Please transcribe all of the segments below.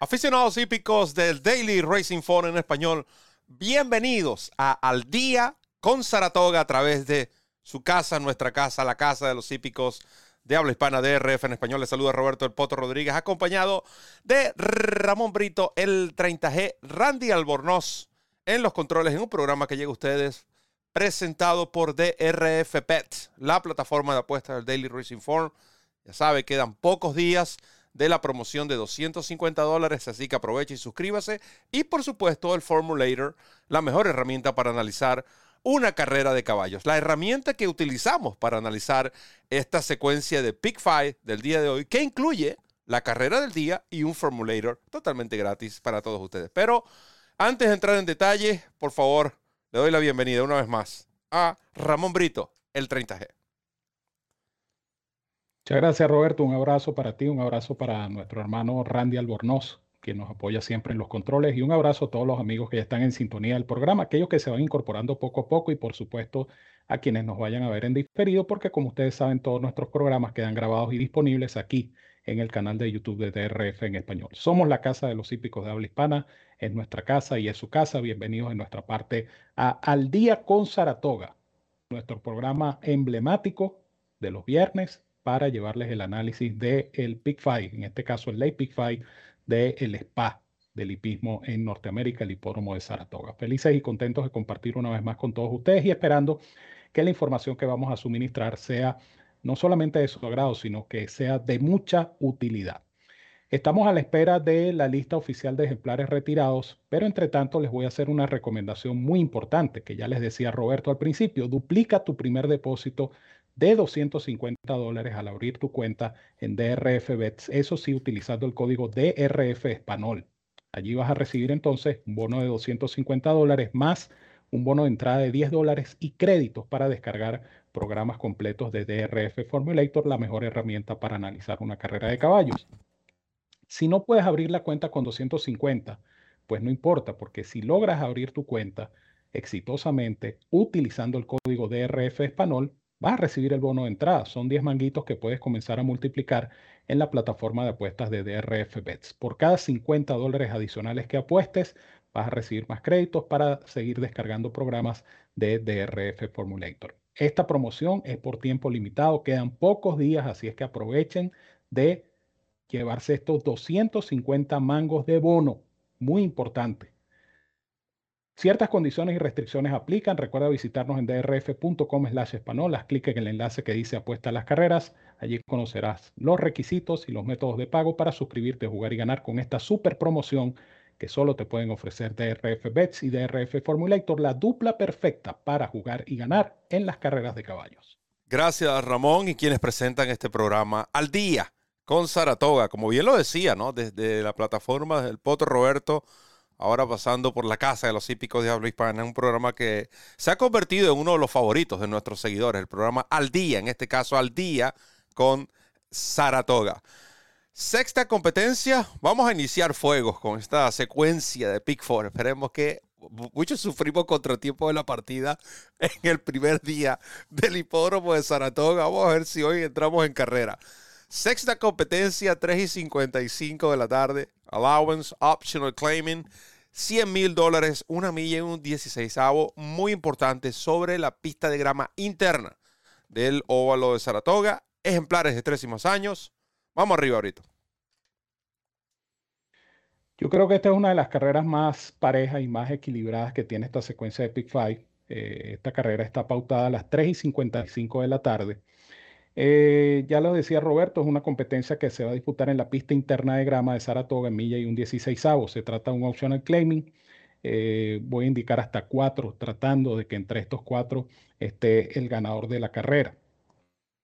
Aficionados hípicos del Daily Racing Phone en español, bienvenidos a Al Día con Saratoga a través de su casa, nuestra casa, la casa de los hípicos de habla hispana DRF en español. Les saluda Roberto El Poto Rodríguez, acompañado de Ramón Brito, el 30G, Randy Albornoz en los controles, en un programa que llega a ustedes presentado por DRF Pet, la plataforma de apuestas del Daily Racing Form. Ya sabe, quedan pocos días de la promoción de 250 dólares, así que aproveche y suscríbase. Y por supuesto, el Formulator, la mejor herramienta para analizar una carrera de caballos. La herramienta que utilizamos para analizar esta secuencia de Pick Five del día de hoy, que incluye la carrera del día y un Formulator totalmente gratis para todos ustedes. Pero antes de entrar en detalle, por favor, le doy la bienvenida una vez más a Ramón Brito, el 30G. Muchas gracias, Roberto. Un abrazo para ti, un abrazo para nuestro hermano Randy Albornoz, que nos apoya siempre en los controles, y un abrazo a todos los amigos que ya están en sintonía del programa, aquellos que se van incorporando poco a poco y, por supuesto, a quienes nos vayan a ver en diferido, porque como ustedes saben, todos nuestros programas quedan grabados y disponibles aquí en el canal de YouTube de DRF en español. Somos la casa de los hípicos de habla hispana, es nuestra casa y es su casa. Bienvenidos en nuestra parte a Al Día con Saratoga, nuestro programa emblemático de los viernes para llevarles el análisis del el Pick Five, en este caso el Late Pick Five del SPA del hipismo en Norteamérica, el hipódromo de Saratoga. Felices y contentos de compartir una vez más con todos ustedes y esperando que la información que vamos a suministrar sea no solamente de su agrado, sino que sea de mucha utilidad. Estamos a la espera de la lista oficial de ejemplares retirados, pero entre tanto les voy a hacer una recomendación muy importante que ya les decía Roberto al principio. Duplica tu primer depósito de 250 dólares al abrir tu cuenta en DRF Bets, eso sí utilizando el código DRF Español. Allí vas a recibir entonces un bono de 250 dólares más un bono de entrada de 10 dólares y créditos para descargar programas completos de DRF Formulator, la mejor herramienta para analizar una carrera de caballos. Si no puedes abrir la cuenta con 250, pues no importa, porque si logras abrir tu cuenta exitosamente utilizando el código DRF Español, vas a recibir el bono de entrada. Son 10 manguitos que puedes comenzar a multiplicar en la plataforma de apuestas de DRF Bets. Por cada 50 dólares adicionales que apuestes, vas a recibir más créditos para seguir descargando programas de DRF Formulator. Esta promoción es por tiempo limitado, quedan pocos días, así es que aprovechen de llevarse estos 250 mangos de bono. Muy importante. Ciertas condiciones y restricciones aplican. Recuerda visitarnos en drf.com slash español. clic en el enlace que dice apuesta a las carreras. Allí conocerás los requisitos y los métodos de pago para suscribirte, jugar y ganar con esta super promoción que solo te pueden ofrecer DRF Bets y DRF Formulator, la dupla perfecta para jugar y ganar en las carreras de caballos. Gracias Ramón y quienes presentan este programa al día con Saratoga. Como bien lo decía, ¿no? Desde la plataforma del Poto Roberto ahora pasando por la casa de los hípicos de habla hispana, un programa que se ha convertido en uno de los favoritos de nuestros seguidores, el programa Al Día, en este caso Al Día con Saratoga. Sexta competencia, vamos a iniciar fuegos con esta secuencia de Pick Four. Esperemos que muchos sufrimos contratiempo de la partida en el primer día del hipódromo de Saratoga. Vamos a ver si hoy entramos en carrera. Sexta competencia, 3 y 55 de la tarde. Allowance, optional claiming. 100 mil dólares, una milla y un 16 muy importante sobre la pista de grama interna del óvalo de Saratoga. Ejemplares de tres y más años. Vamos arriba ahorita. Yo creo que esta es una de las carreras más parejas y más equilibradas que tiene esta secuencia de Pick Five. Eh, esta carrera está pautada a las 3 y 55 de la tarde. Eh, ya lo decía Roberto, es una competencia que se va a disputar en la pista interna de grama de Saratoga en milla y un 16 Se trata de un optional claiming. Eh, voy a indicar hasta cuatro, tratando de que entre estos cuatro esté el ganador de la carrera.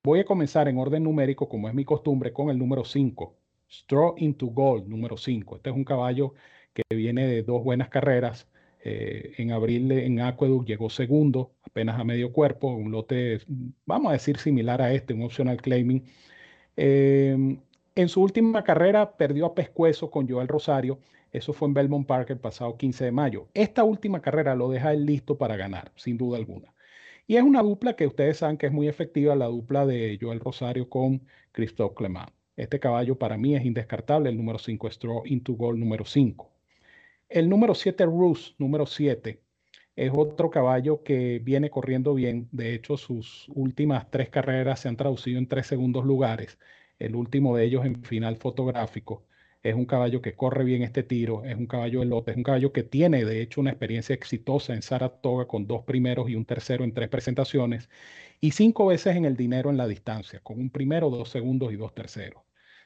Voy a comenzar en orden numérico, como es mi costumbre, con el número 5. Straw into Gold, número 5. Este es un caballo que viene de dos buenas carreras. Eh, en abril en Aqueduct llegó segundo, apenas a medio cuerpo, un lote, vamos a decir, similar a este, un optional claiming. Em, en su última carrera perdió a pescuezo con Joel Rosario. Eso fue en Belmont Park el pasado 15 de mayo. Esta última carrera lo deja él listo para ganar, sin duda alguna. Y es una dupla que ustedes saben que es muy efectiva, la dupla de Joel Rosario con Christophe Clement. Este caballo para mí es indescartable, el número 5 Straw into Gold número 5. El número 7 Roos, número 7, es otro caballo que viene corriendo bien. De hecho, sus últimas tres carreras se han traducido en tres segundos lugares. El último de ellos en final fotográfico. Es un caballo que corre bien este tiro, es un caballo de lote, es un caballo que tiene de hecho una experiencia exitosa en Saratoga con dos primeros y un tercero en tres presentaciones y cinco veces en el dinero en la distancia, con un primero, dos segundos y dos terceros.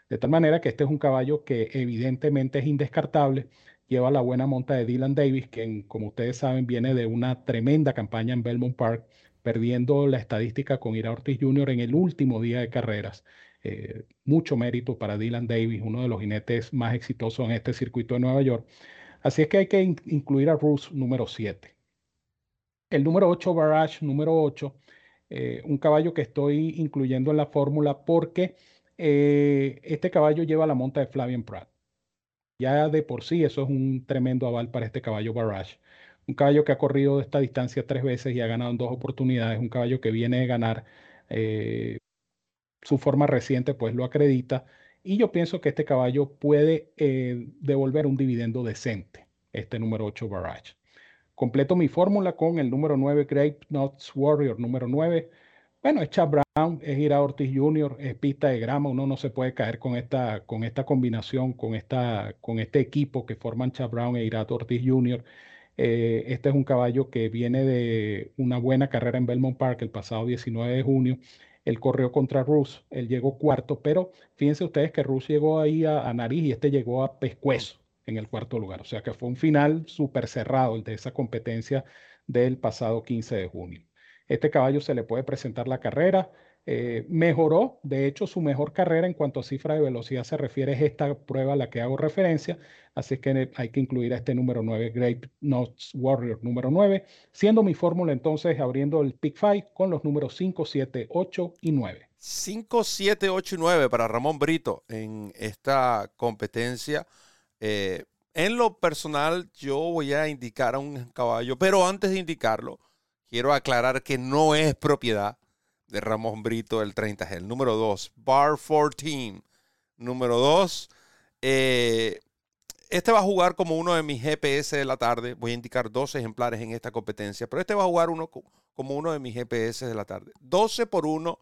De tal manera que este es un caballo que evidentemente es indescartable, lleva la buena monta de Dylan Davis, que como ustedes saben viene de una tremenda campaña en Belmont Park, perdiendo la estadística con Ira Ortiz Jr. en el último día de carreras. Eh, mucho mérito para Dylan Davis, uno de los jinetes más exitosos en este circuito de Nueva York. Así es que hay que incluir a Bruce número 7. El número 8, Barrage número 8, eh, un caballo que estoy incluyendo en la fórmula porque eh, este caballo lleva la monta de Flavian Pratt. Ya de por sí eso es un tremendo aval para este caballo Barrage. Un caballo que ha corrido esta distancia tres veces y ha ganado en dos oportunidades. Un caballo que viene de ganar su forma reciente pues lo acredita y yo pienso que este caballo puede eh, devolver un dividendo decente, este número 8 Barrage. Completo mi fórmula con el número 9 Grape Nuts Warrior, número 9. Bueno, es Chad Brown, es Ira Ortiz Jr., es pista de grama, uno no se puede caer con esta, con esta combinación, con, esta, con este equipo que forman Chad Brown e Ira Ortiz Jr. Eh, este es un caballo que viene de una buena carrera en Belmont Park el pasado 19 de junio él corrió contra Rus, él llegó cuarto, pero fíjense ustedes que Rus llegó ahí a, nariz y este llegó a pescuezo en el cuarto lugar. O sea que fue un final súper cerrado el de esa competencia del pasado 15 de junio. Este caballo se le puede presentar la carrera. Eh, mejoró, de hecho, su mejor carrera en cuanto a cifra de velocidad se refiere es esta prueba a la que hago referencia, así que hay que incluir a este número 9, Grape Nuts Warrior número 9, siendo mi fórmula entonces abriendo el Pick 5 con los números 5, 7, 8 y 9. 5, 7, 8 y 9 para Ramón Brito en esta competencia. Eh, en lo personal, yo voy a indicar a un caballo, pero antes de indicarlo, quiero aclarar que no es propiedad de Ramón Brito, el 30 El número 2, Bar 14. Número 2, eh, este va a jugar como uno de mis GPS de la tarde. Voy a indicar dos ejemplares en esta competencia, pero este va a jugar uno como uno de mis GPS de la tarde. 12 por 1.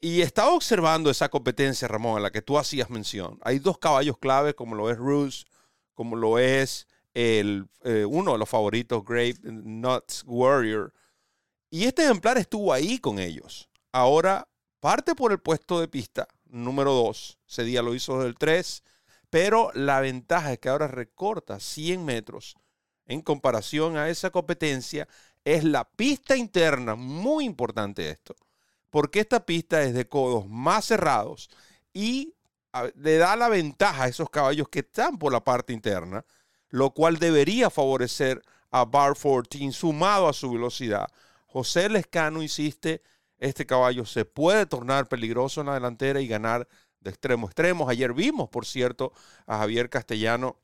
Y estaba observando esa competencia, Ramón, a la que tú hacías mención. Hay dos caballos claves, como lo es Ruse, como lo es el, eh, uno de los favoritos, Grape Nuts Warrior. Y este ejemplar estuvo ahí con ellos. Ahora parte por el puesto de pista número 2. Ese día lo hizo del 3. Pero la ventaja es que ahora recorta 100 metros en comparación a esa competencia. Es la pista interna, muy importante esto, porque esta pista es de codos más cerrados y le da la ventaja a esos caballos que están por la parte interna, lo cual debería favorecer a Bar 14 sumado a su velocidad José Lescano insiste, este caballo se puede tornar peligroso en la delantera y ganar de extremo a extremo. Ayer vimos, por cierto, a Javier Castellano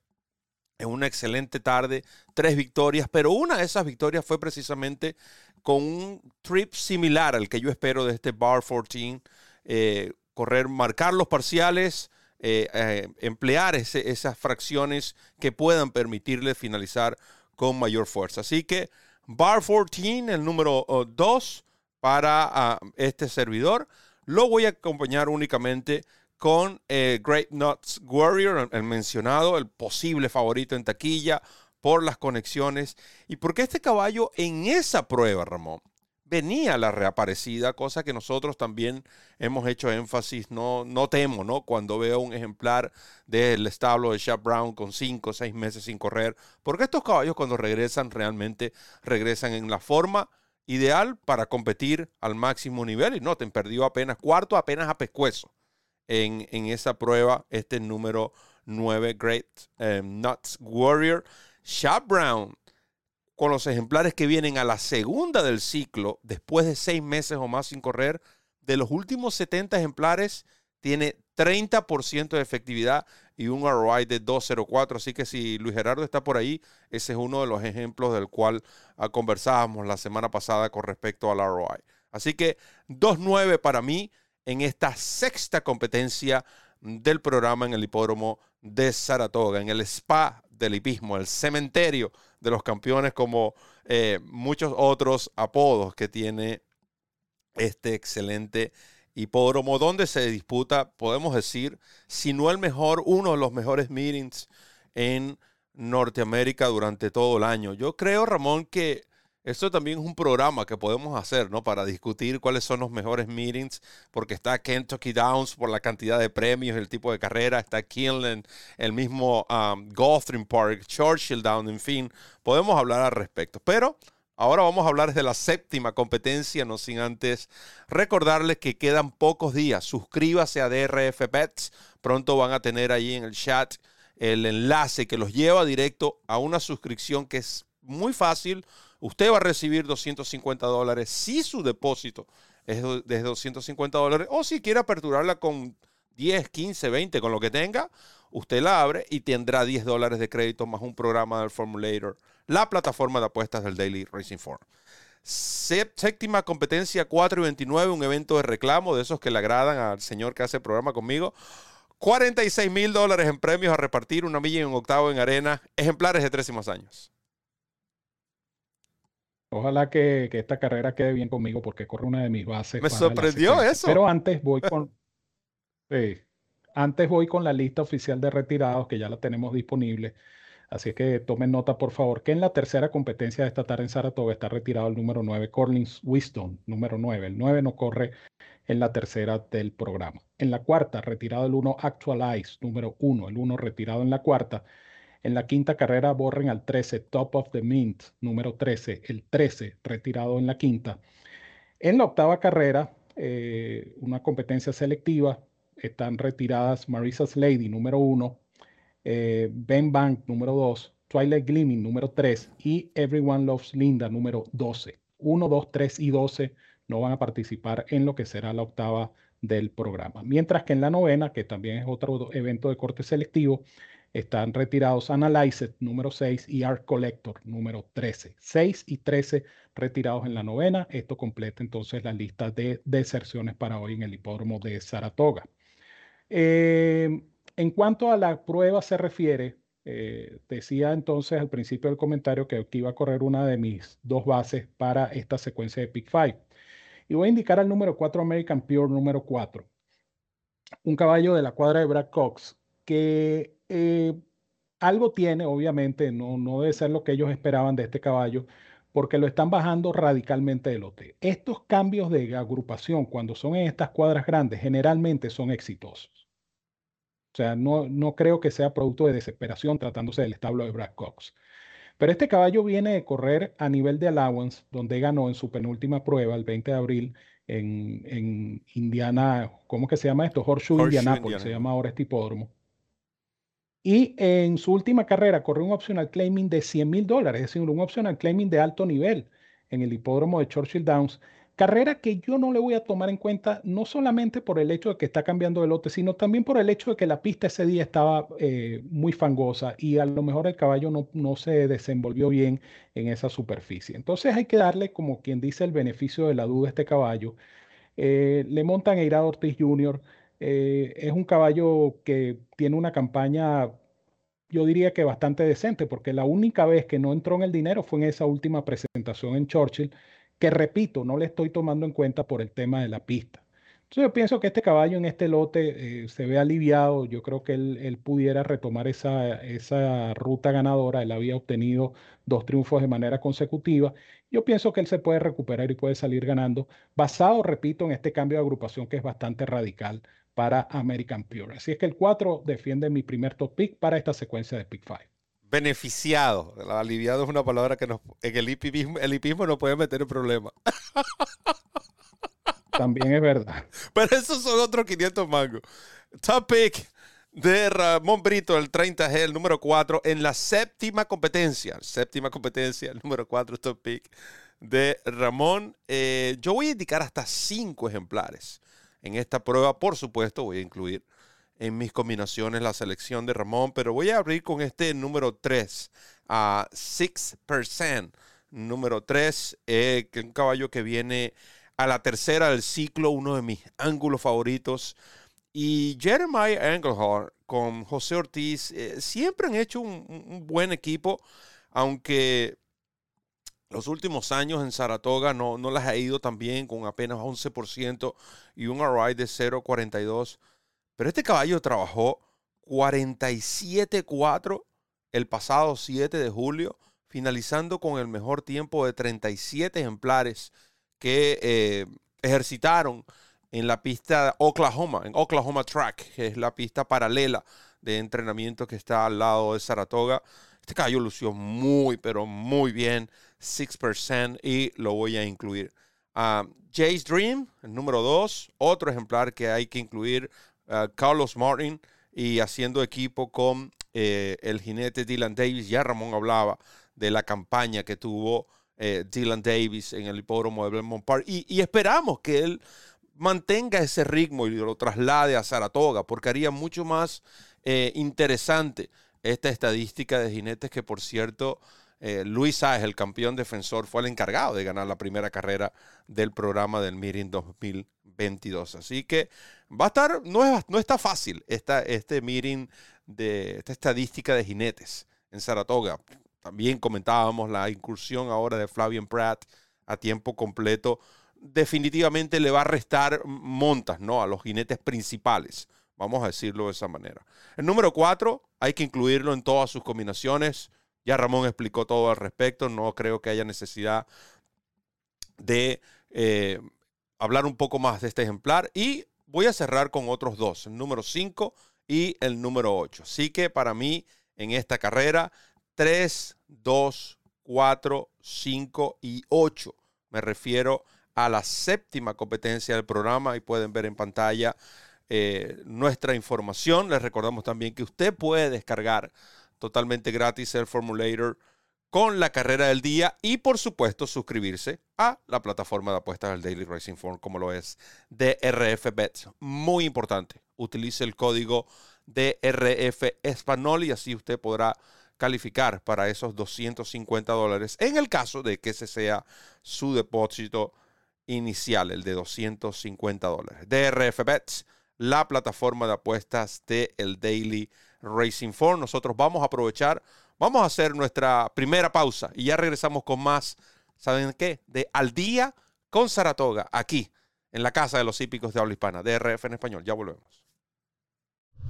en una excelente tarde, tres victorias, pero una de esas victorias fue precisamente con un trip similar al que yo espero de este Bar 14, eh, correr, marcar los parciales, eh, eh, emplear esas fracciones que puedan permitirle finalizar con mayor fuerza. Así que Bar 14, el número 2 para ah, este servidor. Lo voy a acompañar únicamente con eh, Great Nuts Warrior, el mencionado, el posible favorito en taquilla por las conexiones y porque este caballo en esa prueba, Ramón, venía la reaparecida, cosa que nosotros también hemos hecho énfasis, no, no temo, ¿no? Cuando veo un ejemplar del establo de Chap Brown con cinco o seis meses sin correr, porque estos caballos cuando regresan realmente regresan en la forma ideal para competir al máximo nivel. Y noten, perdió apenas cuarto, apenas a pescuezo en, en esa prueba, este número 9, Great eh, Nuts Warrior. Chap Brown con los ejemplares que vienen a la segunda del ciclo, después de seis meses o más sin correr, de los últimos 70 ejemplares, tiene 30% de efectividad y un ROI de 2.04. Así que si Luis Gerardo está por ahí, ese es uno de los ejemplos del cual ah, conversábamos la semana pasada con respecto al ROI. Así que 2.9 para mí en esta sexta competencia del programa en el hipódromo de Saratoga, en el spa del hipismo, el cementerio de los campeones, como eh, muchos otros apodos que tiene este excelente hipódromo, donde se disputa, podemos decir, si no el mejor, uno de los mejores meetings en Norteamérica durante todo el año. Yo creo, Ramón, que esto también es un programa que podemos hacer, ¿no? Para discutir cuáles son los mejores meetings, porque está Kentucky Downs por la cantidad de premios, el tipo de carrera, está Kinlan, el mismo um, Gotham Park, Churchill Down, en fin, podemos hablar al respecto. Pero ahora vamos a hablar de la séptima competencia, no sin antes recordarles que quedan pocos días. Suscríbase a DRF Bets, pronto van a tener ahí en el chat el enlace que los lleva directo a una suscripción que es muy fácil usted va a recibir 250 dólares si su depósito es de 250 dólares o si quiere aperturarla con 10, 15, 20, con lo que tenga, usted la abre y tendrá 10 dólares de crédito más un programa del Formulator, la plataforma de apuestas del Daily Racing Form. Séptima competencia 4 y 29, un evento de reclamo de esos que le agradan al señor que hace el programa conmigo. 46 mil dólares en premios a repartir, una milla y un octavo en arena, ejemplares de tres y más años. Ojalá que, esta carrera quede bien conmigo porque corre una de mis bases. Me sorprendió eso. Pero antes voy con. antes voy con la lista oficial de retirados que ya la tenemos disponible. Así que tomen nota, por favor, que en la tercera competencia de esta tarde en Saratoga está retirado el número 9, Corlins Wisdom, número 9. El 9 no corre en la tercera del programa. En la cuarta, retirado el 1, Actualize, número 1. El 1 retirado en la cuarta. En la quinta carrera borren al 13, Top of the Mint, número 13, el 13 retirado en la quinta. En la octava carrera, eh, una competencia selectiva, están retiradas Marissa's Lady, número 1, eh, Ben Bank, número 2, Twilight Gleaming, número 3 y Everyone Loves Linda, número 12. 1, 2, 3 y 12 no van a participar en lo que será la octava del programa. Mientras que en la novena, que también es otro evento de corte selectivo, están retirados Analyzed número 6 y Art Collector número 13. 6 y 13 retirados en la novena. Esto completa entonces la lista de deserciones para hoy en el hipódromo de Saratoga. Eh, en cuanto a la prueba se refiere, eh, decía entonces al principio del comentario que aquí iba a correr una de mis dos bases para esta secuencia de Pick 5. Y voy a indicar al número 4 American Pure número 4. Un caballo de la cuadra de Brad Cox que eh, algo tiene, obviamente, no, no debe ser lo que ellos esperaban de este caballo, porque lo están bajando radicalmente de lote. Estos cambios de agrupación, cuando son en estas cuadras grandes, generalmente son exitosos. O sea, no, no creo que sea producto de desesperación tratándose del establo de Brad Cox. Pero este caballo viene de correr a nivel de allowance, donde ganó en su penúltima prueba el 20 de abril en, en Indiana, ¿cómo que se llama esto? Horseshoe, Indianapolis, se llama ahora este hipódromo. Y en su última carrera corrió un optional claiming de 100 mil dólares, es decir, un optional claiming de alto nivel en el hipódromo de Churchill Downs. Carrera que yo no le voy a tomar en cuenta no solamente por el hecho de que está cambiando de lote, sino también por el hecho de que la pista ese día estaba eh, muy fangosa y a lo mejor el caballo no, no se desenvolvió bien en esa superficie. Entonces hay que darle, como quien dice, el beneficio de la duda a este caballo. Eh, le montan a Irado Ortiz Jr., eh, es un caballo que tiene una campaña, yo diría que bastante decente, porque la única vez que no entró en el dinero fue en esa última presentación en Churchill, que repito, no le estoy tomando en cuenta por el tema de la pista. Entonces yo pienso que este caballo en este lote eh, se ve aliviado. Yo creo que él, pudiera retomar esa, esa, ruta ganadora. Él había obtenido dos triunfos de manera consecutiva. Yo pienso que él se puede recuperar y puede salir ganando, basado, repito, en este cambio de agrupación que es bastante radical para American Pure. Así es que el 4 defiende mi primer top pick para esta secuencia de pick 5. Beneficiado. Aliviado es una palabra que nos, en el hipismo, el hipismo no puede meter en problema. También es verdad. Pero esos son otros 500 mangos. Top pick de Ramón Brito, el 30G, el número 4, en la séptima competencia. Séptima competencia, el número 4, top pick de Ramón. Eh, yo voy a indicar hasta 5 ejemplares en esta prueba. Por supuesto, voy a incluir en mis combinaciones la selección de Ramón, pero voy a abrir con este número 3, a 6%. Número 3, eh, que un caballo que viene a la tercera del ciclo, uno de mis ángulos favoritos. Y Jeremiah Engelhardt con José Ortiz eh, siempre han hecho un, buen equipo, aunque los últimos años en Saratoga no, no las ha ido tan bien, con apenas 11% y un RI de 0.42. Pero este caballo trabajó 47.4 el pasado 7 de julio, finalizando con el mejor tiempo de 37 ejemplares que eh, ejercitaron en la pista Oklahoma, en Oklahoma Track, que es la pista paralela de entrenamiento que está al lado de Saratoga. Este caballo lució muy, pero muy bien, 6%, y lo voy a incluir. Uh, Jay's Dream, el número 2, otro ejemplar que hay que incluir, uh, Carlos Martin, y haciendo equipo con eh, el jinete Dylan Davis. Ya Ramón hablaba de la campaña que tuvo eh, Dylan Davis en el hipódromo de Belmont Park. Y, esperamos que él mantenga ese ritmo y lo traslade a Saratoga, porque haría mucho más eh, interesante esta estadística de jinetes que, por cierto, eh, Luis Sáez, el campeón defensor, fue el encargado de ganar la primera carrera del programa del Mirin 2022. Así que va a estar, no, es, no está fácil esta, este Mirin de esta estadística de jinetes en Saratoga. También comentábamos la incursión ahora de Flavian Pratt a tiempo completo. Definitivamente le va a restar montas ¿no? a los jinetes principales. Vamos a decirlo de esa manera. El número cuatro, hay que incluirlo en todas sus combinaciones. Ya Ramón explicó todo al respecto. No creo que haya necesidad de eh, hablar un poco más de este ejemplar. Y voy a cerrar con otros dos, el número 5 y el número 8. Así que para mí, en esta carrera, 3, 2, 4, 5 y 8. Me refiero a la séptima competencia del programa y pueden ver en pantalla eh, nuestra información. Les recordamos también que usted puede descargar totalmente gratis el Formulator con la carrera del día y por supuesto suscribirse a la plataforma de apuestas del Daily Racing Form como lo es DRF Bets. Muy importante, utilice el código DRF Español y así usted podrá calificar para esos 250 dólares en el caso de que ese sea su depósito inicial, el de 250 dólares. DRF Bets, la plataforma de apuestas de el Daily Racing Form. Nosotros vamos a aprovechar, vamos a hacer nuestra primera pausa y ya regresamos con más, ¿saben qué? De Al Día con Saratoga, aquí en la Casa de los Hípicos de Habla Hispana, DRF en español. Ya volvemos.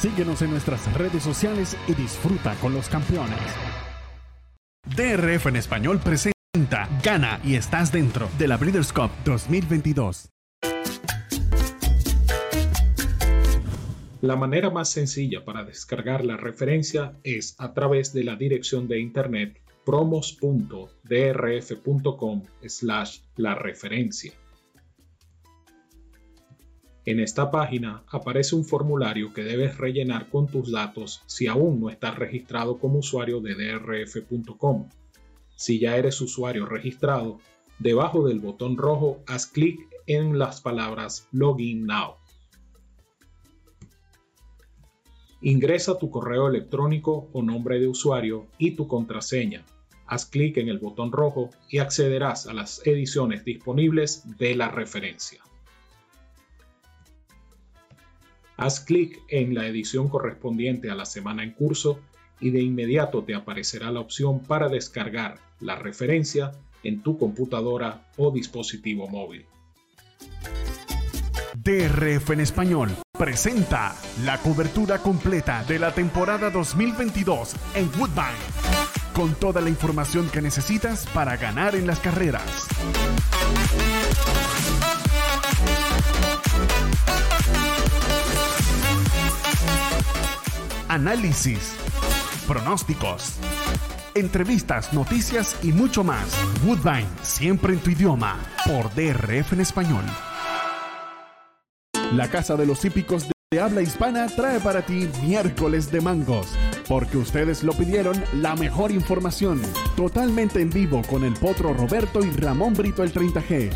Síguenos en nuestras redes sociales y disfruta con los campeones. DRF en español presenta Gana y estás dentro de la Breeders' Cup 2022. La manera más sencilla para descargar la referencia es a través de la dirección de internet promos.drf.com slash la referencia. En esta página aparece un formulario que debes rellenar con tus datos si aún no estás registrado como usuario de drf.com. Si ya eres usuario registrado, debajo del botón rojo haz clic en las palabras Login Now. Ingresa tu correo electrónico o nombre de usuario y tu contraseña. Haz clic en el botón rojo y accederás a las ediciones disponibles de la referencia. Haz clic en la edición correspondiente a la semana en curso y de inmediato te aparecerá la opción para descargar la referencia en tu computadora o dispositivo móvil. DRF en español presenta la cobertura completa de la temporada 2022 en Woodbine, con toda la información que necesitas para ganar en las carreras. Análisis, pronósticos, entrevistas, noticias y mucho más. Woodbine, siempre en tu idioma, por DRF en español. La Casa de los Hípicos de habla hispana trae para ti miércoles de mangos, porque ustedes lo pidieron la mejor información, totalmente en vivo con el potro Roberto y Ramón Brito el 30G.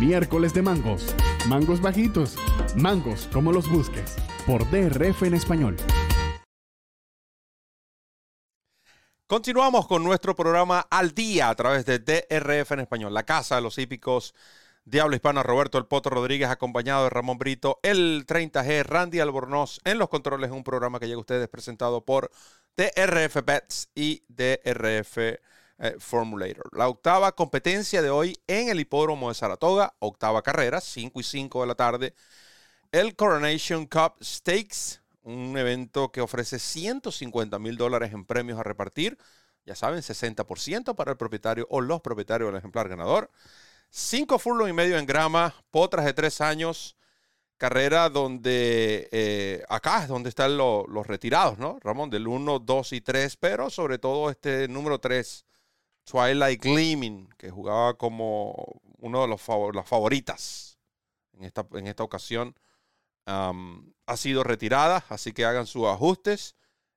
Miércoles de mangos, mangos bajitos, mangos como los busques, por DRF en español. Continuamos con nuestro programa al día a través de DRF en español, la casa de los hípicos Diablo Hispana, Roberto El Poto Rodríguez, acompañado de Ramón Brito, el 30G, Randy Albornoz en los controles, un programa que llega a ustedes presentado por DRF Bets y DRF eh, Formulator. La octava competencia de hoy en el hipódromo de Saratoga, octava carrera, 5 y 5 de la tarde, el Coronation Cup Stakes un evento que ofrece 150 mil dólares en premios a repartir. Ya saben, 60% para el propietario o los propietarios del ejemplar ganador. Cinco furlong y medio en grama, potras de tres años. Carrera donde eh, acá es donde están los retirados, ¿no? Ramón, del 1, 2 y 3, pero sobre todo este número 3, Twilight Gleaming, que jugaba como uno de los las favoritas en esta, en esta ocasión ha sido retirada, así que hagan sus ajustes.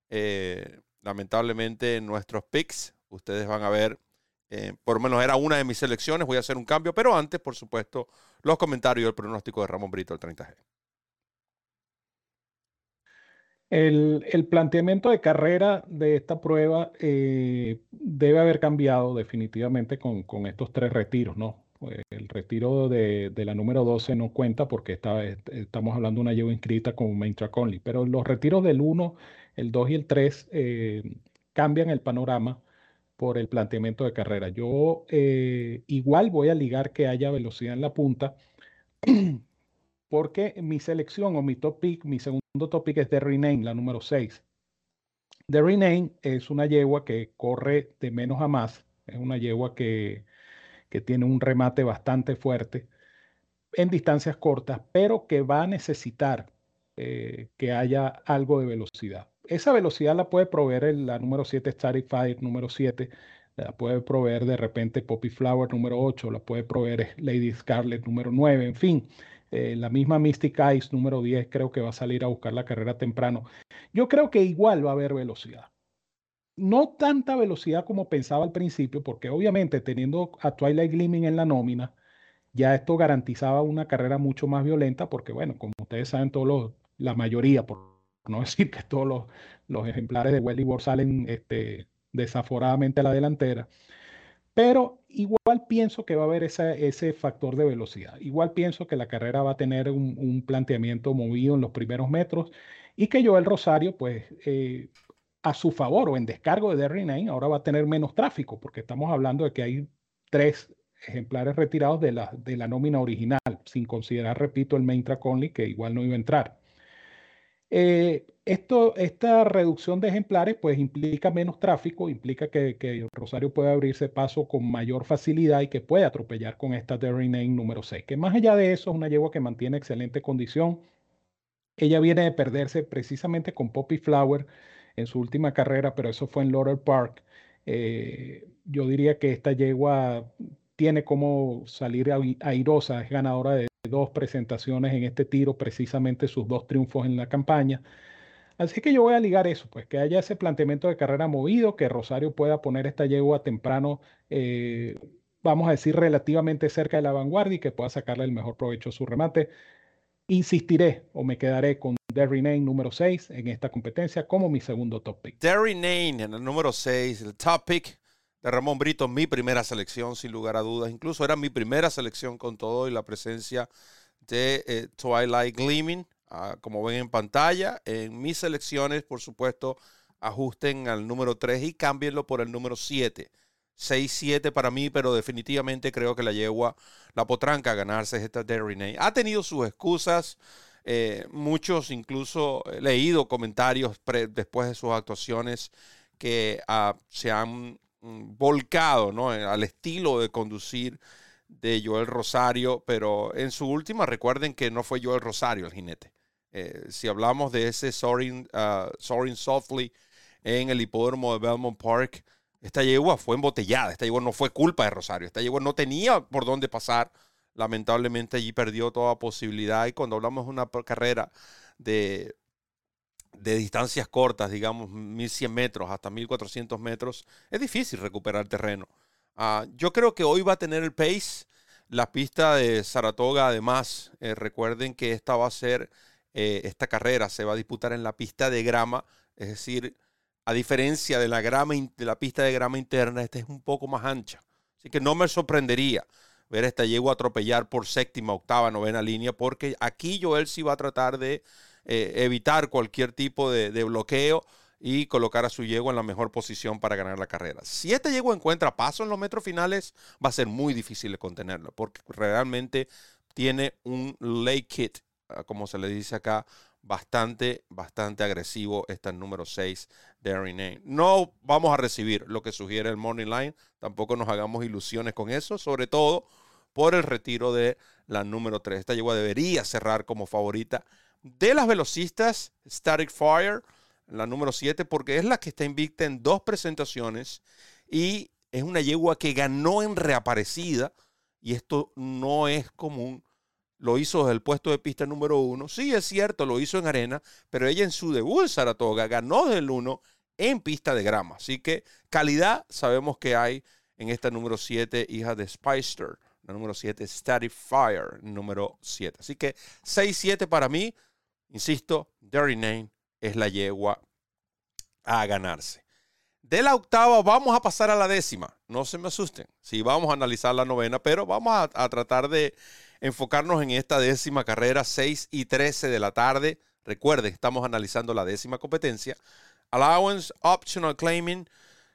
Eh, lamentablemente nuestros picks, ustedes van a ver, eh, por lo menos era una de mis selecciones, voy a hacer un cambio, pero antes, por supuesto, los comentarios y el pronóstico de Ramón Brito, el 30G. El, planteamiento de carrera de esta prueba eh, debe haber cambiado definitivamente con, con, estos tres retiros, ¿no? El retiro de, la número 12 no cuenta porque está, estamos hablando de una lleva inscrita como main track only, pero los retiros del 1, el 2 y el 3 eh, cambian el panorama por el planteamiento de carrera. Yo eh, igual voy a ligar que haya velocidad en la punta porque mi selección o mi top pick, mi segundo top pick es de Rename, la número 6. The Rename es una yegua que corre de menos a más, es una yegua que que tiene un remate bastante fuerte en distancias cortas, pero que va a necesitar eh, que haya algo de velocidad. Esa velocidad la puede proveer la número 7 Static Fire, número 7, la puede proveer de repente Poppy Flower, número 8, la puede proveer Lady Scarlet, número 9, en fin. Eh, la misma Mystic Ice, número 10, creo que va a salir a buscar la carrera temprano. Yo creo que igual va a haber velocidad no tanta velocidad como pensaba al principio, porque obviamente teniendo a Twilight Gleaming en la nómina, ya esto garantizaba una carrera mucho más violenta, porque bueno, como ustedes saben, todos los, la mayoría, por no decir que todos los, los ejemplares de Welly World salen este, desaforadamente a la delantera, pero igual pienso que va a haber ese factor de velocidad. Igual pienso que la carrera va a tener un, planteamiento movido en los primeros metros y que Joel Rosario, pues, eh, a su favor o en descargo de Derry Nine, ahora va a tener menos tráfico, porque estamos hablando de que hay tres ejemplares retirados de la, de la nómina original, sin considerar, repito, el main track only, que igual no iba a entrar. Eh, esto, esta reducción de ejemplares pues implica menos tráfico, implica que, que Rosario puede abrirse paso con mayor facilidad y que puede atropellar con esta Derry Nine número 6, que más allá de eso es una yegua que mantiene excelente condición. Ella viene de perderse precisamente con Poppy Flower, en su última carrera, pero eso fue en Laurel Park. Eh, yo diría que esta yegua tiene como salir airosa, es ganadora de dos presentaciones en este tiro, precisamente sus dos triunfos en la campaña. Así que yo voy a ligar eso, pues que haya ese planteamiento de carrera movido, que Rosario pueda poner esta yegua temprano, eh, vamos a decir, relativamente cerca de la vanguardia y que pueda sacarle el mejor provecho a su remate. Insistiré o me quedaré con Derry Nane número 6 en esta competencia como mi segundo top pick. Derry Nane en el número 6, el top pick de Ramón Brito, mi primera selección sin lugar a dudas. Incluso era mi primera selección con todo y la presencia de eh, Twilight Gleaming, ah, como ven en pantalla. En mis selecciones, por supuesto, ajusten al número 3 y cámbienlo por el número 7. 6-7 para mí, pero definitivamente creo que la yegua, la potranca a ganarse esta Derry Nane. Ha tenido sus excusas, eh, muchos incluso he leído comentarios después de sus actuaciones que ah, se han mm, volcado ¿no? al estilo de conducir de Joel Rosario, pero en su última recuerden que no fue Joel Rosario el jinete. Eh, si hablamos de ese Soaring, uh, Soaring Softly en el hipódromo de Belmont Park, esta yegua fue embotellada. Esta yegua no fue culpa de Rosario. Esta yegua no tenía por dónde pasar. Lamentablemente allí perdió toda posibilidad. Y cuando hablamos de una carrera de, de distancias cortas, digamos 1100 metros hasta 1400 metros, es difícil recuperar terreno. Uh, yo creo que hoy va a tener el pace. La pista de Saratoga, además, eh, recuerden que esta va a ser, eh, esta carrera se va a disputar en la pista de grama, es decir, a diferencia de la, grama, de la pista de grama interna, esta es un poco más ancha. Así que no me sorprendería ver esta yegua atropellar por séptima, octava, novena línea, porque aquí Joel sí va a tratar de eh, evitar cualquier tipo de, bloqueo y colocar a su yegua en la mejor posición para ganar la carrera. Si esta yegua encuentra paso en los metros finales, va a ser muy difícil de contenerla, porque realmente tiene un lay kit, ah, como se le dice acá, bastante, bastante agresivo está el número 6, Darren Name. No vamos a recibir lo que sugiere el Morning Line, tampoco nos hagamos ilusiones con eso, sobre todo por el retiro de la número 3. Esta yegua debería cerrar como favorita de las velocistas Static Fire, la número 7, porque es la que está invicta en dos presentaciones y es una yegua que ganó en reaparecida y esto no es común lo hizo desde el puesto de pista número uno. Sí, es cierto, lo hizo en arena, pero ella en su debut en Saratoga ganó del uno en pista de grama. Así que calidad sabemos que hay en esta número 7, hija de Spicer. La número 7, Static Fire, número 7. Así que 6-7 para mí. Insisto, Dirty Name es la yegua a ganarse. De la octava vamos a pasar a la décima. No se me asusten. Sí, vamos a analizar la novena, pero vamos a tratar de enfocarnos en esta décima carrera, 6 y 13 de la tarde. Recuerden, estamos analizando la décima competencia. Allowance Optional Claiming,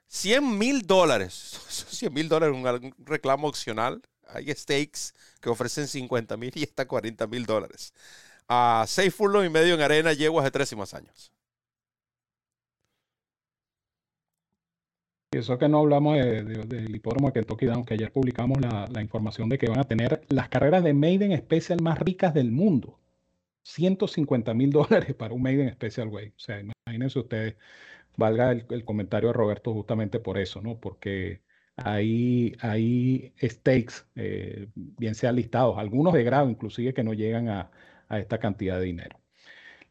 100 mil dólares. 100 mil dólares, un reclamo opcional. Hay stakes que ofrecen 50 mil y está 40 mil dólares. A 6 furlong y medio en arena, yeguas de tres y más años. Y eso que no hablamos del de, hipódromo de Kentucky Down, que ayer publicamos la, información de que van a tener las carreras de Maiden Special más ricas del mundo. 150 mil dólares para un Maiden Special Way. O sea, imagínense ustedes, valga el, comentario de Roberto justamente por eso, ¿no? Porque hay, hay stakes, eh, bien sean listados, algunos de grado inclusive, que no llegan a, a esta cantidad de dinero.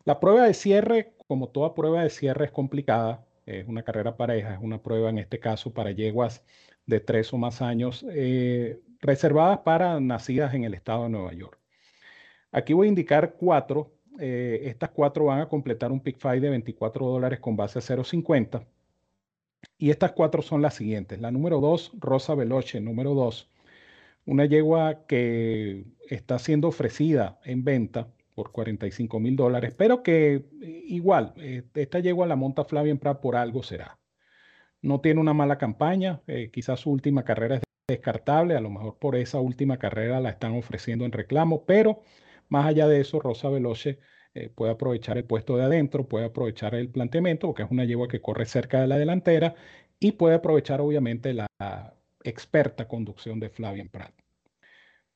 La prueba de cierre, como toda prueba de cierre, es complicada es una carrera pareja, es una prueba en este caso para yeguas de tres o más años, eh, reservadas para nacidas en el estado de Nueva York. Aquí voy a indicar cuatro. Eh, estas cuatro van a completar un pick five de 24 dólares con base a 0.50. Y estas cuatro son las siguientes. La número dos, Rosa Veloce, número dos. Una yegua que está siendo ofrecida en venta por 45 mil dólares, pero que eh, igual, eh, esta yegua la monta Flavien Prat por algo será. No tiene una mala campaña, eh, quizás su última carrera es descartable, a lo mejor por esa última carrera la están ofreciendo en reclamo, pero más allá de eso, Rosa Veloce puede aprovechar el puesto de adentro, puede aprovechar el planteamiento, porque es una yegua que corre cerca de la delantera, y puede aprovechar obviamente la experta conducción de Flavien Prat.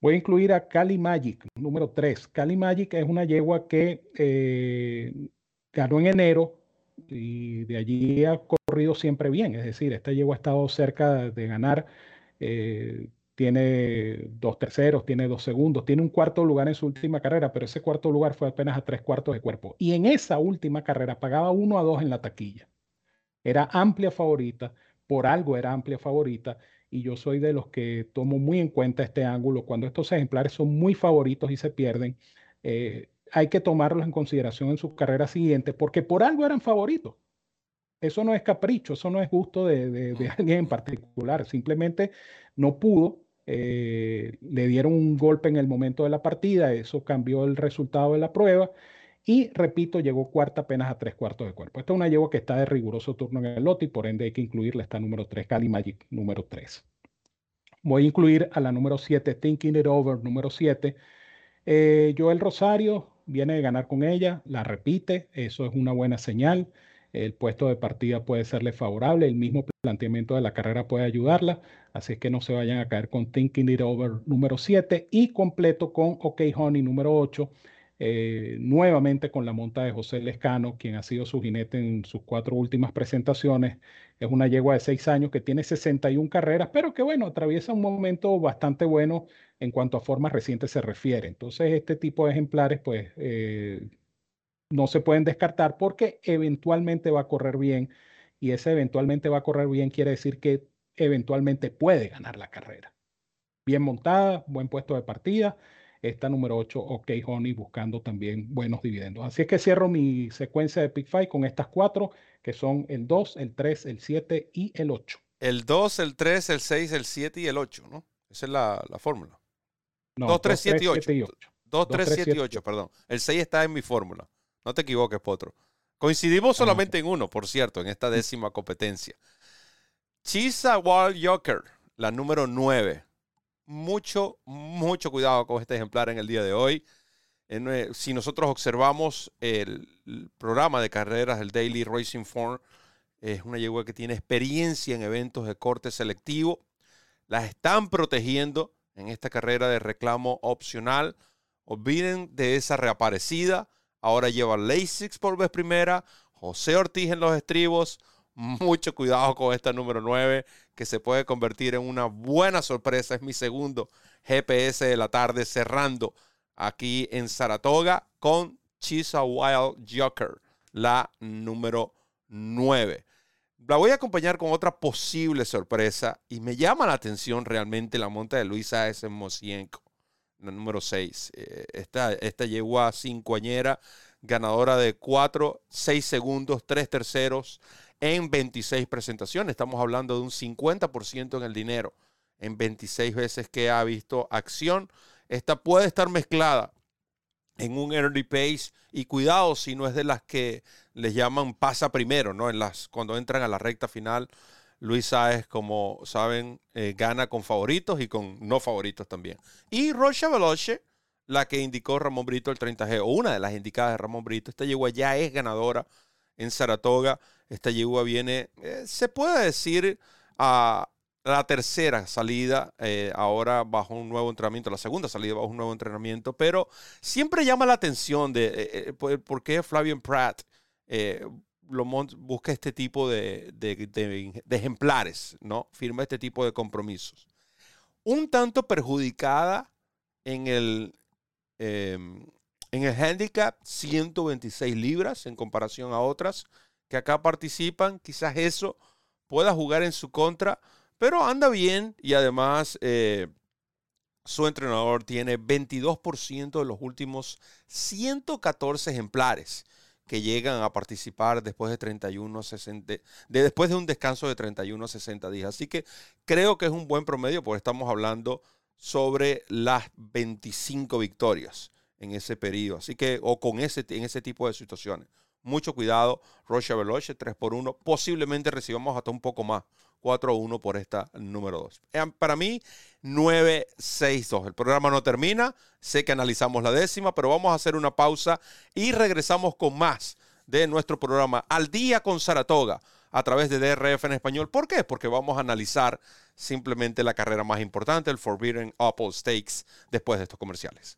Voy a incluir a Cali Magic, número 3. Cali Magic es una yegua que eh, ganó en enero y de allí ha corrido siempre bien. Es decir, esta yegua ha estado cerca de ganar. Eh, tiene dos terceros, tiene dos segundos, tiene un cuarto lugar en su última carrera, pero ese cuarto lugar fue apenas a tres cuartos de cuerpo. Y en esa última carrera pagaba uno a dos en la taquilla. Era amplia favorita, por algo era amplia favorita y yo soy de los que tomo muy en cuenta este ángulo. Cuando estos ejemplares son muy favoritos y se pierden, eh, hay que tomarlos en consideración en su carrera siguiente, porque por algo eran favoritos. Eso no es capricho, eso no es gusto de, alguien en particular, simplemente no pudo, eh, le dieron un golpe en el momento de la partida, eso cambió el resultado de la prueba y repito, llegó cuarta apenas a tres cuartos de cuerpo. Esta es una yegua que está de riguroso turno en el lote y por ende hay que incluirla. Está número 3, Cali Magic, número 3. Voy a incluir a la número 7, Thinking It Over, número 7. Eh, Joel Rosario viene de ganar con ella, la repite, eso es una buena señal. El puesto de partida puede serle favorable, el mismo planteamiento de la carrera puede ayudarla, así es que no se vayan a caer con Thinking It Over número 7 y completo con OK Honey número 8 eh, nuevamente con la monta de José Lescano, quien ha sido su jinete en sus cuatro últimas presentaciones. Es una yegua de seis años que tiene 61 carreras, pero que bueno, atraviesa un momento bastante bueno en cuanto a formas recientes se refiere. Entonces, este tipo de ejemplares, pues, eh, no se pueden descartar porque eventualmente va a correr bien y ese eventualmente va a correr bien quiere decir que eventualmente puede ganar la carrera. Bien montada, buen puesto de partida. Esta número 8, OK Honey, buscando también buenos dividendos. Así es que cierro mi secuencia de Pick Five con estas cuatro, que son el 2, el 3, el 7 y el 8. El 2, el 3, el 6, el 7 y el 8, ¿no? Esa es la, la fórmula. No, 2, 3, 7 y 8. 2, 3, 7 y 8, perdón. El 6 está en mi fórmula. No te equivoques, Potro. Coincidimos solamente en uno, por cierto, en esta décima competencia. Chisa Wall Joker, la número 9. Mucho, mucho cuidado con este ejemplar en el día de hoy. Eh, si nosotros observamos el, programa de carreras del Daily Racing Form, es una yegua que tiene experiencia en eventos de corte selectivo. Las están protegiendo en esta carrera de reclamo opcional. Olviden de esa reaparecida. Ahora lleva Lasix por vez primera. José Ortiz en los estribos. Mucho cuidado con esta número 9 que se puede convertir en una buena sorpresa. Es mi segundo GPS de la tarde cerrando aquí en Saratoga con Chisa Wild Joker, la número 9. La voy a acompañar con otra posible sorpresa y me llama la atención realmente la monta de Luisa S. Mosienko, número 6. Eh, esta, esta a cincoañera, ganadora de 4, 6 segundos, 3 terceros en 26 presentaciones. Estamos hablando de un 50% en el dinero en 26 veces que ha visto acción. Esta puede estar mezclada en un early pace y cuidado si no es de las que les llaman pasa primero, ¿no? En las, cuando entran a la recta final, Luis Saez, como saben, eh, gana con favoritos y con no favoritos también. Y Rocha Veloce, la que indicó Ramón Brito el 30G, o una de las indicadas de Ramón Brito, esta yegua ya es ganadora en Saratoga. Esta yegua viene, eh, se puede decir, a, la tercera salida eh, ahora bajo un nuevo entrenamiento, la segunda salida bajo un nuevo entrenamiento, pero siempre llama la atención de eh, por, qué Flavian Pratt lo busca este tipo de, ejemplares, ¿no? Firma este tipo de compromisos. Un tanto perjudicada en el, em, en el handicap, 126 libras en comparación a otras que acá participan, quizás eso pueda jugar en su contra pero anda bien y además eh, su entrenador tiene 22% de los últimos 114 ejemplares que llegan a participar después de 31 60, de, después de un descanso de 31 60 días. Así que creo que es un buen promedio porque estamos hablando sobre las 25 victorias en ese periodo. Así que, o con ese, en ese tipo de situaciones. Mucho cuidado, Rocha Veloce, 3 por 1. Posiblemente recibamos hasta un poco más 4-1 por esta número 2. Eh, para mí, 9-6-2. El programa no termina. Sé que analizamos la décima, pero vamos a hacer una pausa y regresamos con más de nuestro programa Al Día con Saratoga a través de DRF en español. ¿Por qué? Porque vamos a analizar simplemente la carrera más importante, el Forbidden Apple Stakes, después de estos comerciales.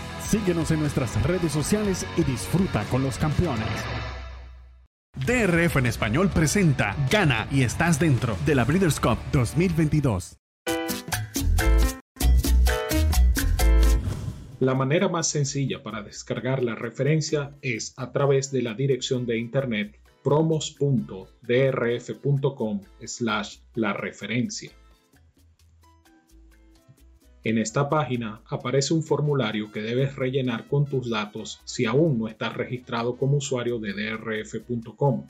Síguenos en nuestras redes sociales y disfruta con los campeones. DRF en español presenta Gana y estás dentro de la Breeders' Cup 2022. La manera más sencilla para descargar la referencia es a través de la dirección de internet promos.drf.com slash la referencia. En esta página aparece un formulario que debes rellenar con tus datos si aún no estás registrado como usuario de drf.com.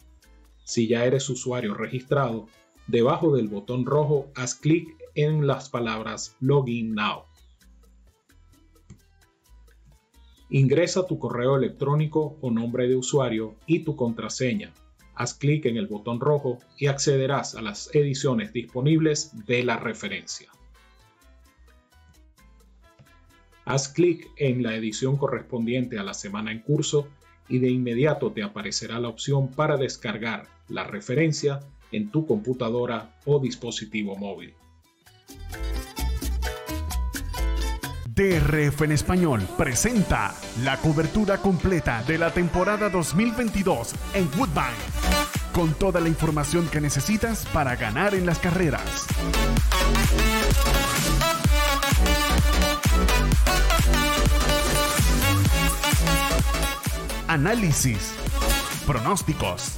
Si ya eres usuario registrado, debajo del botón rojo haz clic en las palabras Login Now. Ingresa tu correo electrónico o nombre de usuario y tu contraseña. Haz clic en el botón rojo y accederás a las ediciones disponibles de la referencia. Haz clic en la edición correspondiente a la semana en curso y de inmediato te aparecerá la opción para descargar la referencia en tu computadora o dispositivo móvil. DRF en español presenta la cobertura completa de la temporada 2022 en Woodbine, con toda la información que necesitas para ganar en las carreras. Análisis, pronósticos,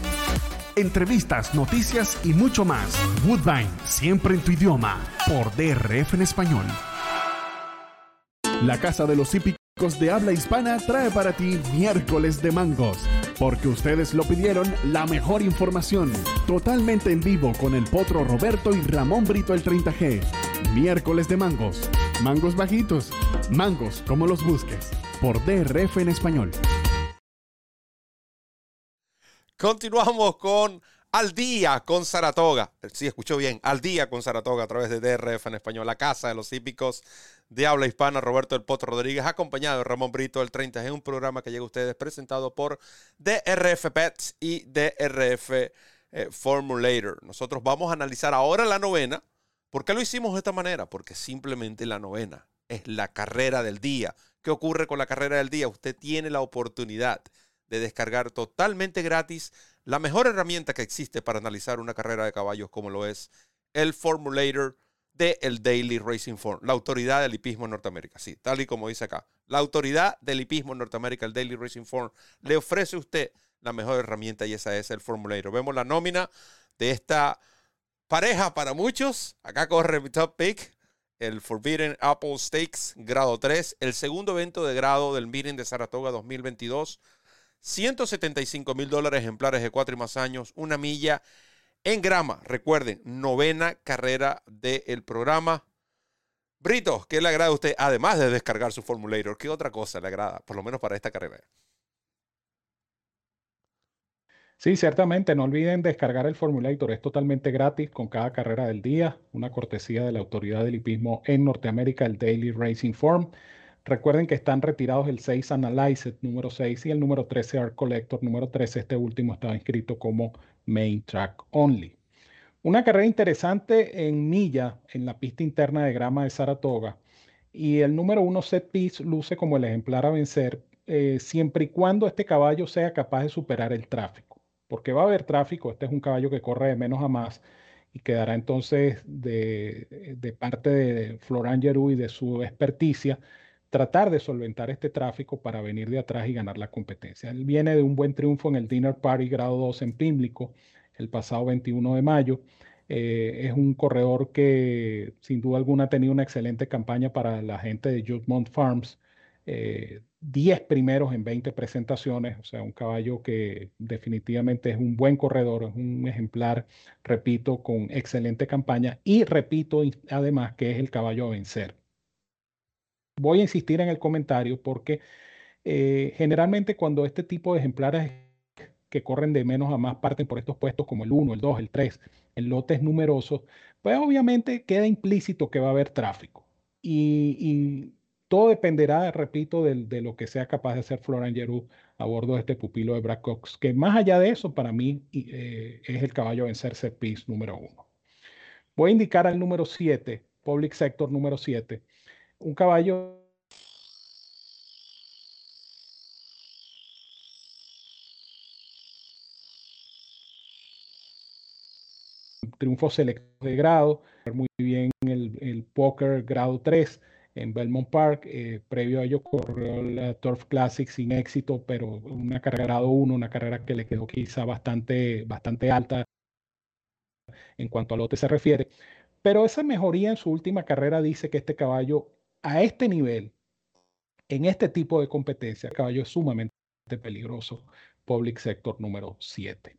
entrevistas, noticias y mucho más. Woodbine, siempre en tu idioma, por DRF en español. La Casa de los Hípicos de Habla Hispana trae para ti miércoles de mangos. Porque ustedes lo pidieron, la mejor información. Totalmente en vivo con el potro Roberto y Ramón Brito el 30G. Miércoles de mangos. Mangos bajitos. Mangos como los busques. Por DRF en español. Continuamos con Al Día con Saratoga. Sí, escuchó bien. Al Día con Saratoga a través de DRF en español. La Casa de los Hípicos de habla hispana, Roberto El Potro Rodríguez, acompañado de Ramón Brito el 30 es un programa que llega a ustedes presentado por DRF Pets y DRF eh, Formulator. Nosotros vamos a analizar ahora la novena. ¿Por qué lo hicimos de esta manera? Porque simplemente la novena es la carrera del día. ¿Qué ocurre con la carrera del día? Usted tiene la oportunidad de descargar totalmente gratis la mejor herramienta que existe para analizar una carrera de caballos como lo es el Formulator del el Daily Racing Form, la autoridad del hipismo en Norteamérica. Sí, tal y como dice acá. La autoridad del hipismo en Norteamérica, el Daily Racing Form, le ofrece a usted la mejor herramienta y esa es el Formulator. Vemos la nómina de esta pareja para muchos. Acá corre mi top pick, el Forbidden Apple Stakes, grado 3, el segundo evento de grado del Meeting de Saratoga 2022. 175 mil dólares ejemplares de cuatro y más años, una milla en grama. Recuerden, novena carrera del programa. Brito, ¿qué le agrada a usted? Además de descargar su formulator, ¿qué otra cosa le agrada, por lo menos para esta carrera? Sí, ciertamente, no olviden descargar el formulator, es totalmente gratis con cada carrera del día, una cortesía de la autoridad del hipismo en Norteamérica, el Daily Racing Form. Recuerden que están retirados el 6 Analyzed número 6 y el número 13 Art Collector número 13. Este último estaba inscrito como Main Track Only. Una carrera interesante en milla en la pista interna de grama de Saratoga. Y el número 1 Set Piece luce como el ejemplar a vencer eh, siempre y cuando este caballo sea capaz de superar el tráfico. Porque va a haber tráfico, este es un caballo que corre de menos a más y quedará entonces de, parte de Florent Geroux y de su experticia tratar de solventar este tráfico para venir de atrás y ganar la competencia. Él viene de un buen triunfo en el Dinner Party grado 2 en Pimlico el pasado 21 de mayo. Eh, es un corredor que sin duda alguna ha tenido una excelente campaña para la gente de Judgmont Farms. 10 eh, primeros en 20 presentaciones, o sea, un caballo que definitivamente es un buen corredor, es un ejemplar, repito, con excelente campaña y repito además que es el caballo a vencer. Voy a insistir en el comentario porque eh, generalmente cuando este tipo de ejemplares que corren de menos a más parten por estos puestos como el 1, el 2, el 3, en lotes numerosos, pues obviamente queda implícito que va a haber tráfico. Y, todo dependerá, repito, de, lo que sea capaz de hacer Florian Geroux a bordo de este pupilo de Brad Cox, que más allá de eso, para mí eh, es el caballo a vencer set piece número 1. Voy a indicar al número 7, Public Sector número 7 un caballo triunfo selecto de grado, muy bien el, el póker grado 3 en Belmont Park. Eh, previo a ello corrió la Turf Classic sin éxito, pero una carrera grado 1, una carrera que le quedó quizá bastante, bastante alta en cuanto a lote se refiere. Pero esa mejoría en su última carrera dice que este caballo a este nivel, en este tipo de competencia, caballo es sumamente peligroso. Public Sector número 7.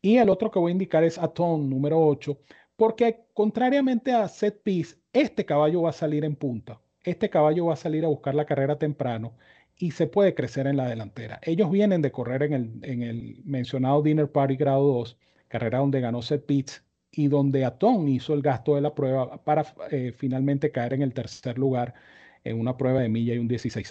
Y el otro que voy a indicar es Aton número 8, porque contrariamente a Set Piece, este caballo va a salir en punta. Este caballo va a salir a buscar la carrera temprano y se puede crecer en la delantera. Ellos vienen de correr en el, en el mencionado Dinner Party grado 2, carrera donde ganó Seth Pitts y donde Atom hizo el gasto de la prueba para eh, finalmente caer en el tercer lugar en una prueba de milla y un 16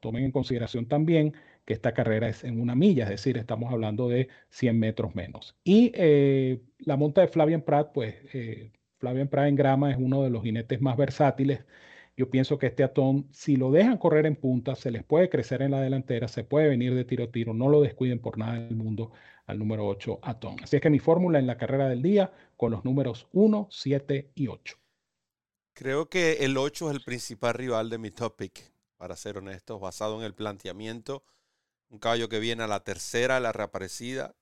Tomen en consideración también que esta carrera es en una milla, es decir, estamos hablando de 100 metros menos. Y eh, la monta de Flavian Pratt, pues eh, Flavian Pratt en grama es uno de los jinetes más versátiles. Yo pienso que este atón, si lo dejan correr en punta, se les puede crecer en la delantera, se puede venir de tiro a tiro, no lo descuiden por nada del mundo al número 8 atón. Así es que mi fórmula en la carrera del día con los números 1, 7 y 8. Creo que el 8 es el principal rival de mi topic, para ser honestos, basado en el planteamiento un caballo que viene a la tercera, la reaparecida.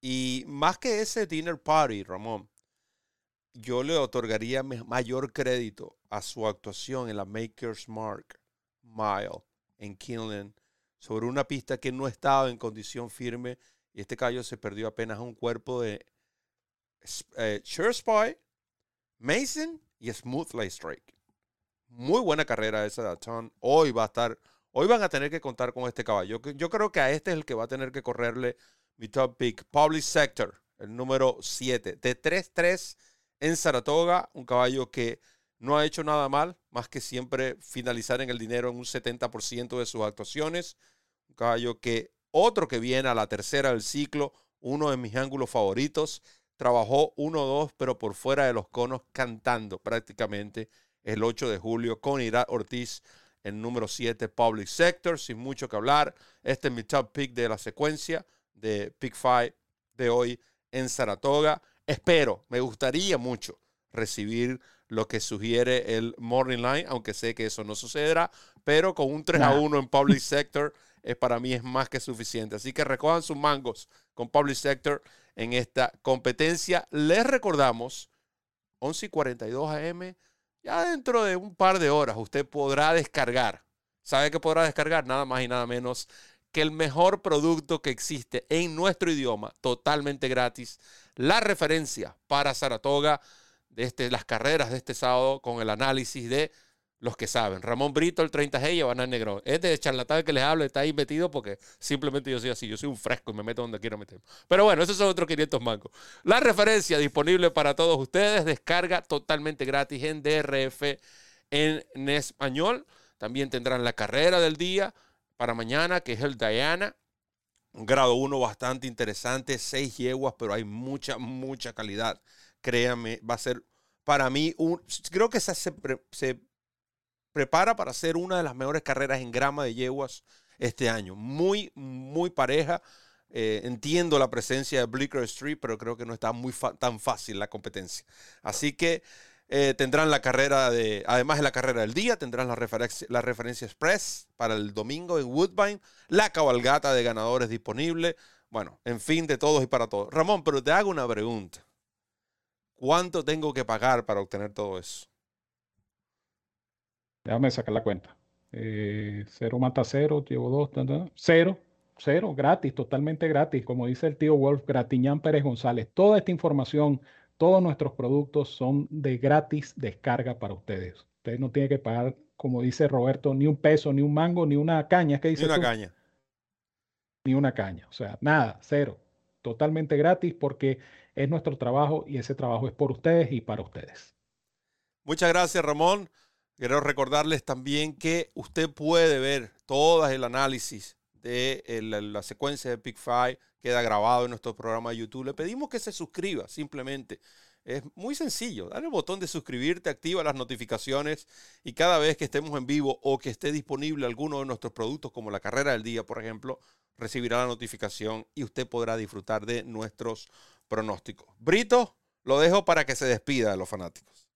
Y más que ese dinner party, Ramón, yo le otorgaría mayor crédito a su actuación en la Maker's Mark Mile en Kinlan sobre una pista que no estaba en condición firme y este caballo se perdió apenas un cuerpo de eh, Spy, Mason y Smooth Lay Strike. Muy buena carrera esa de Aton. Hoy va a estar Hoy van a tener que contar con este caballo. Yo creo que a este es el que va a tener que correrle mi top pick. Public Sector, el número 7. De 3-3 en Saratoga, un caballo que no ha hecho nada mal, más que siempre finalizar en el dinero en un 70% de sus actuaciones. Un caballo que otro que viene a la tercera del ciclo, uno de mis ángulos favoritos. Trabajó 1-2, pero por fuera de los conos, cantando prácticamente el 8 de julio con Ira Ortiz el número 7, Public Sector, sin mucho que hablar. Este es mi top pick de la secuencia de Pick 5 de hoy en Saratoga. Espero, me gustaría mucho recibir lo que sugiere el Morning Line, aunque sé que eso no sucederá, pero con un 3 a 1 en Public Sector es, para mí es más que suficiente. Así que recojan sus mangos con Public Sector en esta competencia. Les recordamos, 11 y 42 AM ya dentro de un par de horas usted podrá descargar. ¿Sabe qué podrá descargar? Nada más y nada menos que el mejor producto que existe en nuestro idioma, totalmente gratis. La referencia para Saratoga de este, las carreras de este sábado con el análisis de los que saben. Ramón Brito, el 30G y Van Negro. Es de charlatán que les hablo, está ahí metido porque simplemente yo soy así, yo soy un fresco y me meto donde quiero meter. Pero bueno, esos son otros 500 mangos. La referencia disponible para todos ustedes, descarga totalmente gratis en DRF en, español. También tendrán la carrera del día para mañana, que es el Diana. Grado 1 bastante interesante, seis yeguas, pero hay mucha, mucha calidad. Créanme, va a ser para mí, un, creo que se prepara para hacer una de las mejores carreras en grama de yeguas este año. Muy, muy pareja. Eh, entiendo la presencia de Bleecker Street, pero creo que no está muy tan fácil la competencia. Así que eh, tendrán la carrera de, además de la carrera del día, tendrán la, la referencia express para el domingo en Woodbine, la cabalgata de ganadores disponible. Bueno, en fin, de todos y para todos. Ramón, pero te hago una pregunta. ¿Cuánto tengo que pagar para obtener todo eso? Déjame sacar la cuenta. Eh, cero mata cero, llevo dos, cero, cero, gratis, totalmente gratis. Como dice el tío Wolf, Gratiñán Pérez González. Toda esta información, todos nuestros productos son de gratis descarga para ustedes. Ustedes no tienen que pagar, como dice Roberto, ni un peso, ni un mango, ni una caña. ¿Qué dice Ni una caña. Ni una caña. O sea, nada, cero. Totalmente gratis porque es nuestro trabajo y ese trabajo es por ustedes y para ustedes. Muchas gracias, Ramón. Quiero recordarles también que usted puede ver todo el análisis de la, secuencia de Pick Five, queda grabado en nuestro programa de YouTube. Le pedimos que se suscriba simplemente. Es muy sencillo, dale el botón de suscribirte, activa las notificaciones y cada vez que estemos en vivo o que esté disponible alguno de nuestros productos, como la carrera del día, por ejemplo, recibirá la notificación y usted podrá disfrutar de nuestros pronósticos. Brito, lo dejo para que se despida de los fanáticos.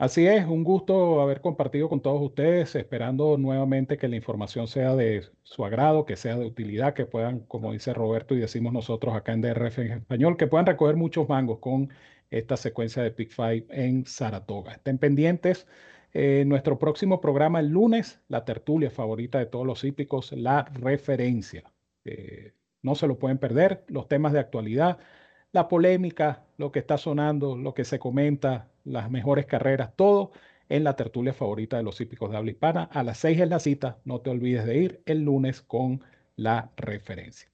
Así es, un gusto haber compartido con todos ustedes, esperando nuevamente que la información sea de su agrado, que sea de utilidad, que puedan, como dice Roberto y decimos nosotros acá en DRF en español, que puedan recoger muchos mangos con esta secuencia de Pick Five en Saratoga. Estén pendientes. Eh, nuestro próximo programa el lunes, la tertulia favorita de todos los hípicos, la referencia. Eh, no se lo pueden perder, los temas de actualidad, la polémica, lo que está sonando, lo que se comenta, las mejores carreras, todo en la tertulia favorita de los hípicos de habla hispana. A las 6 es la cita, no te olvides de ir el lunes con la referencia.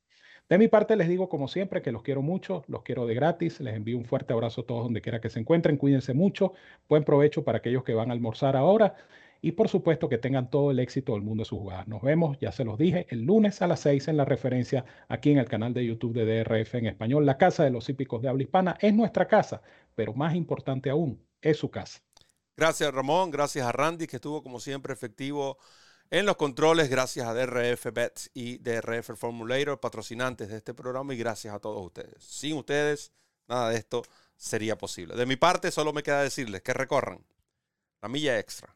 De mi parte les digo como siempre que los quiero mucho, los quiero de gratis, les envío un fuerte abrazo a todos donde quiera que se encuentren, cuídense mucho, buen provecho para aquellos que van a almorzar ahora y por supuesto que tengan todo el éxito del mundo de sus jugadas. Nos vemos, ya se los dije, el lunes a las 6 en la referencia aquí en el canal de YouTube de DRF en español. La casa de los hípicos de habla hispana es nuestra casa, pero más importante aún, es su casa. Gracias Ramón, gracias a Randy que estuvo como siempre efectivo en los controles, gracias a DRF Bets y DRF Formulator, patrocinantes de este programa y gracias a todos ustedes. Sin ustedes, nada de esto sería posible. De mi parte, solo me queda decirles que recorran la milla extra.